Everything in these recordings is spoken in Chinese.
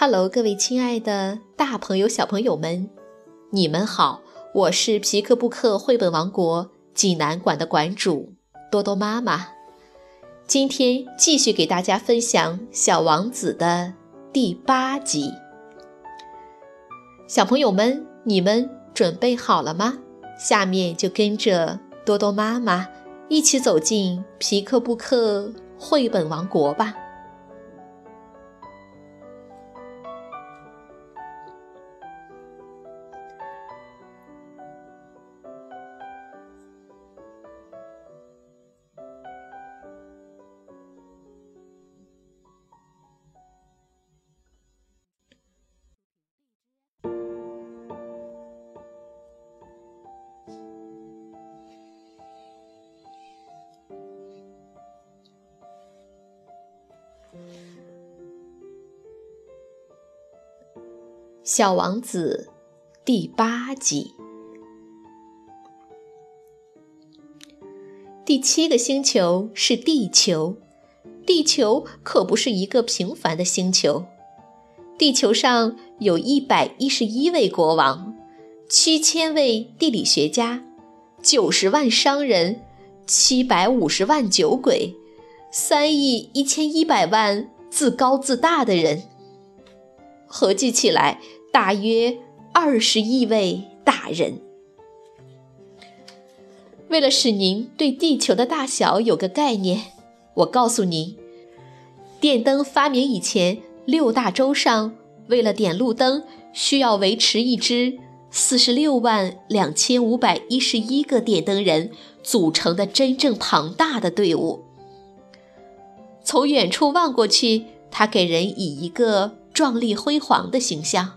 Hello，各位亲爱的大朋友、小朋友们，你们好！我是皮克布克绘本王国济南馆的馆主多多妈妈。今天继续给大家分享《小王子》的第八集。小朋友们，你们准备好了吗？下面就跟着多多妈妈一起走进皮克布克绘本王国吧。小王子第八集，第七个星球是地球。地球可不是一个平凡的星球。地球上有一百一十一位国王，七千位地理学家，九十万商人，七百五十万酒鬼，三亿一千一百万自高自大的人，合计起来。大约二十亿位大人。为了使您对地球的大小有个概念，我告诉您，电灯发明以前，六大洲上为了点路灯，需要维持一支四十六万两千五百一十一个点灯人组成的真正庞大的队伍。从远处望过去，它给人以一个壮丽辉煌的形象。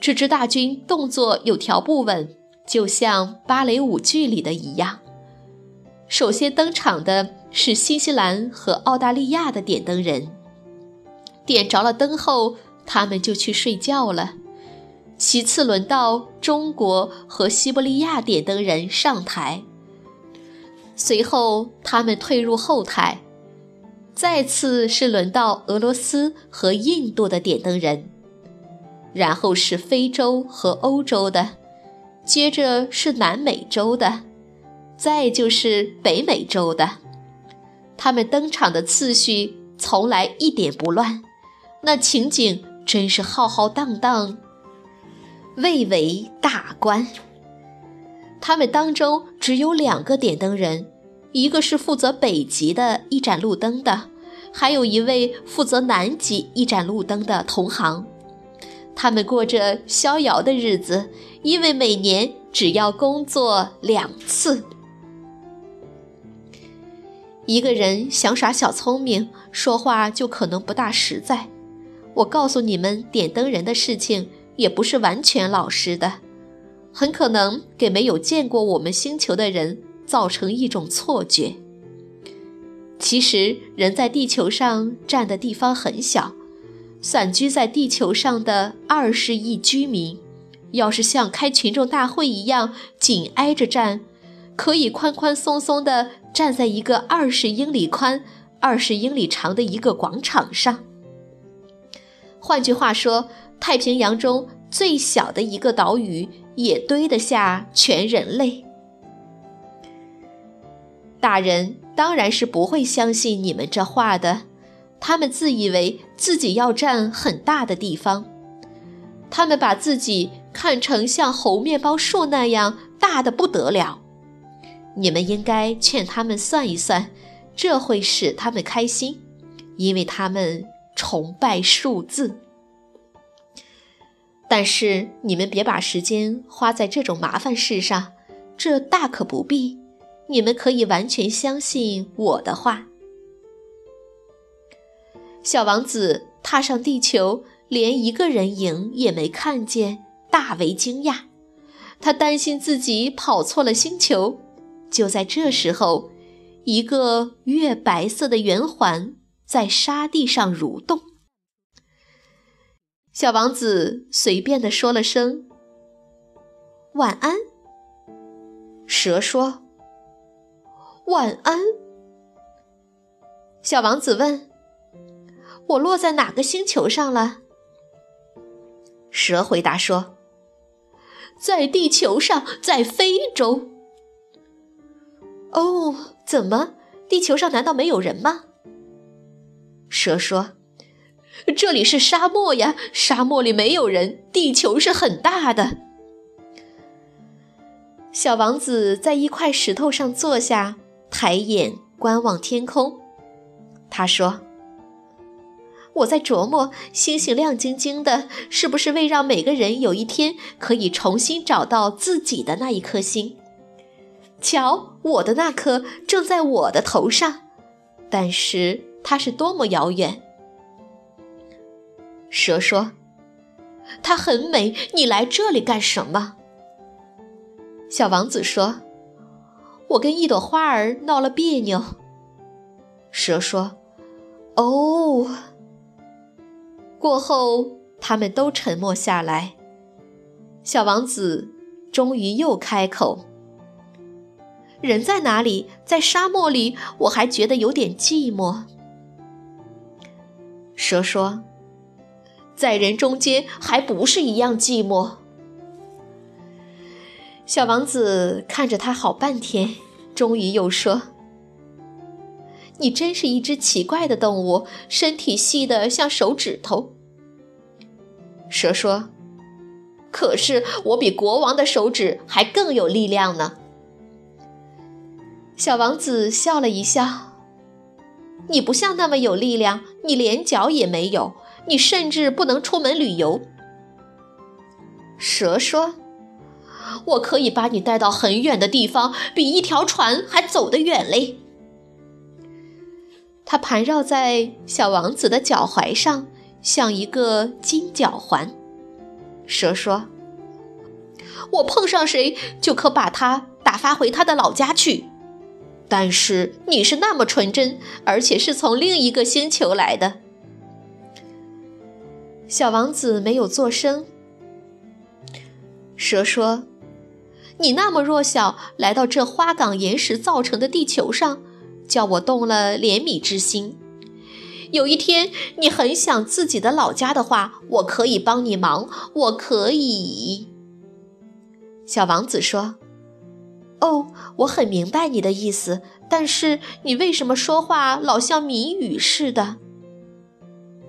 这支大军动作有条不紊，就像芭蕾舞剧里的一样。首先登场的是新西兰和澳大利亚的点灯人，点着了灯后，他们就去睡觉了。其次轮到中国和西伯利亚点灯人上台，随后他们退入后台。再次是轮到俄罗斯和印度的点灯人。然后是非洲和欧洲的，接着是南美洲的，再就是北美洲的。他们登场的次序从来一点不乱，那情景真是浩浩荡荡，蔚为大观。他们当中只有两个点灯人，一个是负责北极的一盏路灯的，还有一位负责南极一盏路灯的同行。他们过着逍遥的日子，因为每年只要工作两次。一个人想耍小聪明，说话就可能不大实在。我告诉你们，点灯人的事情也不是完全老实的，很可能给没有见过我们星球的人造成一种错觉。其实，人在地球上占的地方很小。散居在地球上的二十亿居民，要是像开群众大会一样紧挨着站，可以宽宽松松地站在一个二十英里宽、二十英里长的一个广场上。换句话说，太平洋中最小的一个岛屿也堆得下全人类。大人当然是不会相信你们这话的。他们自以为自己要占很大的地方，他们把自己看成像猴面包树那样大的不得了。你们应该劝他们算一算，这会使他们开心，因为他们崇拜数字。但是你们别把时间花在这种麻烦事上，这大可不必。你们可以完全相信我的话。小王子踏上地球，连一个人影也没看见，大为惊讶。他担心自己跑错了星球。就在这时候，一个月白色的圆环在沙地上蠕动。小王子随便地说了声“晚安”。蛇说：“晚安。”小王子问。我落在哪个星球上了？蛇回答说：“在地球上，在非洲。”哦，怎么？地球上难道没有人吗？蛇说：“这里是沙漠呀，沙漠里没有人。地球是很大的。”小王子在一块石头上坐下，抬眼观望天空。他说：“我在琢磨，星星亮晶晶的，是不是为让每个人有一天可以重新找到自己的那一颗星？瞧，我的那颗正在我的头上，但是它是多么遥远。”蛇说：“它很美，你来这里干什么？”小王子说：“我跟一朵花儿闹了别扭。”蛇说：“哦。”过后，他们都沉默下来。小王子终于又开口：“人在哪里？在沙漠里，我还觉得有点寂寞。”蛇说：“在人中间，还不是一样寂寞。”小王子看着他好半天，终于又说：“你真是一只奇怪的动物，身体细得像手指头。”蛇说：“可是我比国王的手指还更有力量呢。”小王子笑了一笑：“你不像那么有力量，你连脚也没有，你甚至不能出门旅游。”蛇说。我可以把你带到很远的地方，比一条船还走得远嘞。它盘绕在小王子的脚踝上，像一个金脚环。蛇说：“我碰上谁，就可把他打发回他的老家去。但是你是那么纯真，而且是从另一个星球来的。”小王子没有作声。蛇说。你那么弱小，来到这花岗岩石造成的地球上，叫我动了怜悯之心。有一天你很想自己的老家的话，我可以帮你忙，我可以。小王子说：“哦，我很明白你的意思，但是你为什么说话老像谜语似的？”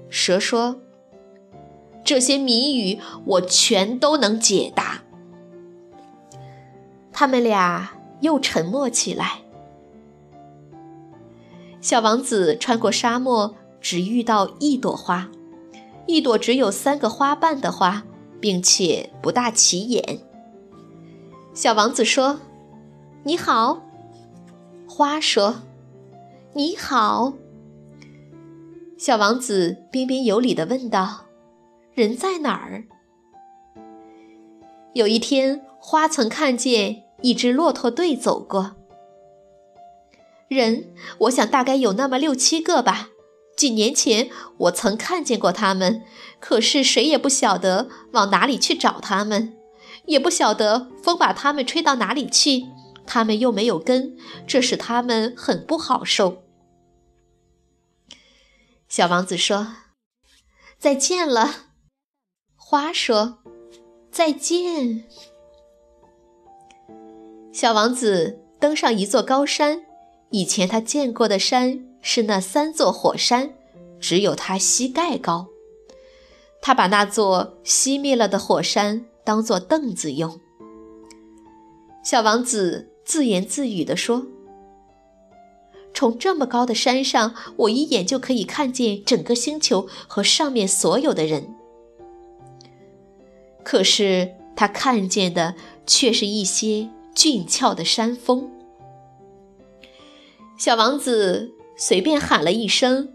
蛇说：“这些谜语我全都能解答。”他们俩又沉默起来。小王子穿过沙漠，只遇到一朵花，一朵只有三个花瓣的花，并且不大起眼。小王子说：“你好。”花说：“你好。”小王子彬彬有礼地问道：“人在哪儿？”有一天，花曾看见。一支骆驼队走过，人，我想大概有那么六七个吧。几年前我曾看见过他们，可是谁也不晓得往哪里去找他们，也不晓得风把他们吹到哪里去，他们又没有根，这使他们很不好受。小王子说：“再见了。”花说：“再见。”小王子登上一座高山，以前他见过的山是那三座火山，只有他膝盖高。他把那座熄灭了的火山当作凳子用。小王子自言自语地说：“从这么高的山上，我一眼就可以看见整个星球和上面所有的人。可是他看见的却是一些……”俊俏的山峰，小王子随便喊了一声：“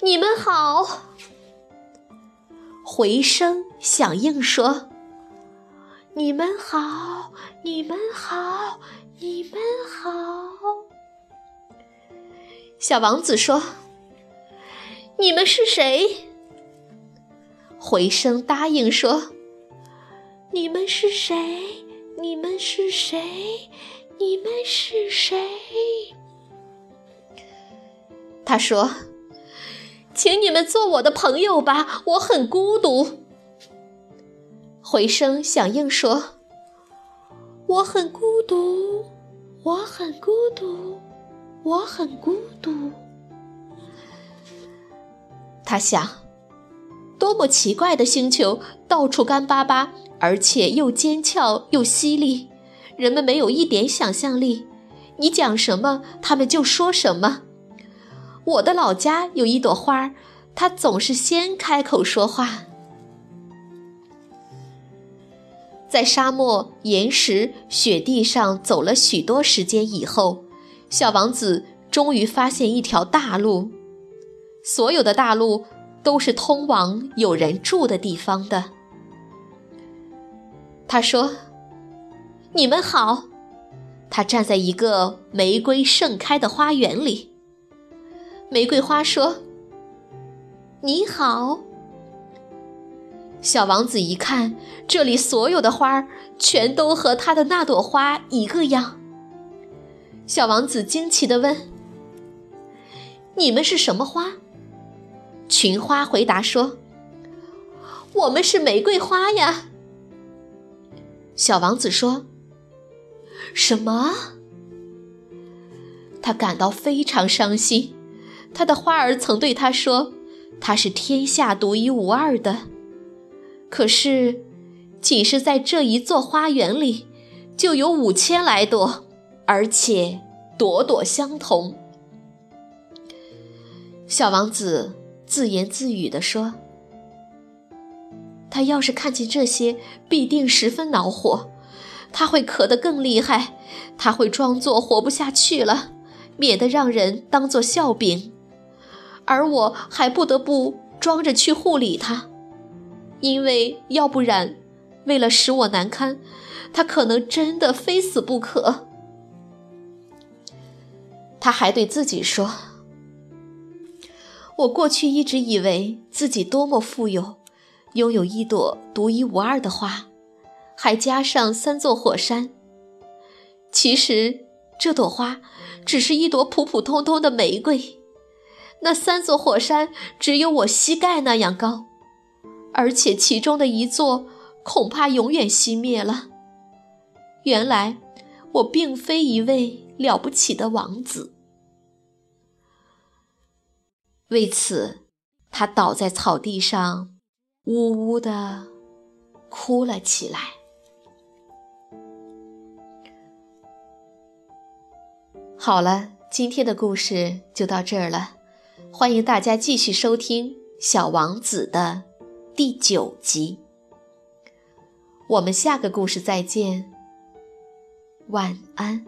你们好。”回声响应说：“你们好，你们好，你们好。”小王子说：“你们是谁？”回声答应说：“你们是谁？”你们是谁？你们是谁？他说：“请你们做我的朋友吧，我很孤独。”回声响应说：“我很孤独，我很孤独，我很孤独。”他想，多么奇怪的星球，到处干巴巴，而且又尖峭又犀利，人们没有一点想象力。你讲什么，他们就说什么。我的老家有一朵花，它总是先开口说话。在沙漠、岩石、雪地上走了许多时间以后，小王子终于发现一条大路。所有的大路都是通往有人住的地方的。他说：“你们好。”他站在一个玫瑰盛开的花园里。玫瑰花说：“你好。”小王子一看，这里所有的花全都和他的那朵花一个样。小王子惊奇地问：“你们是什么花？”群花回答说：“我们是玫瑰花呀。”小王子说：“什么？”他感到非常伤心。他的花儿曾对他说：“他是天下独一无二的。”可是，仅是在这一座花园里，就有五千来朵，而且朵朵相同。小王子。自言自语地说：“他要是看见这些，必定十分恼火。他会咳得更厉害，他会装作活不下去了，免得让人当作笑柄。而我还不得不装着去护理他，因为要不然，为了使我难堪，他可能真的非死不可。”他还对自己说。我过去一直以为自己多么富有，拥有一朵独一无二的花，还加上三座火山。其实这朵花只是一朵普普通通的玫瑰，那三座火山只有我膝盖那样高，而且其中的一座恐怕永远熄灭了。原来我并非一位了不起的王子。为此，他倒在草地上，呜呜地哭了起来。好了，今天的故事就到这儿了，欢迎大家继续收听《小王子》的第九集。我们下个故事再见，晚安。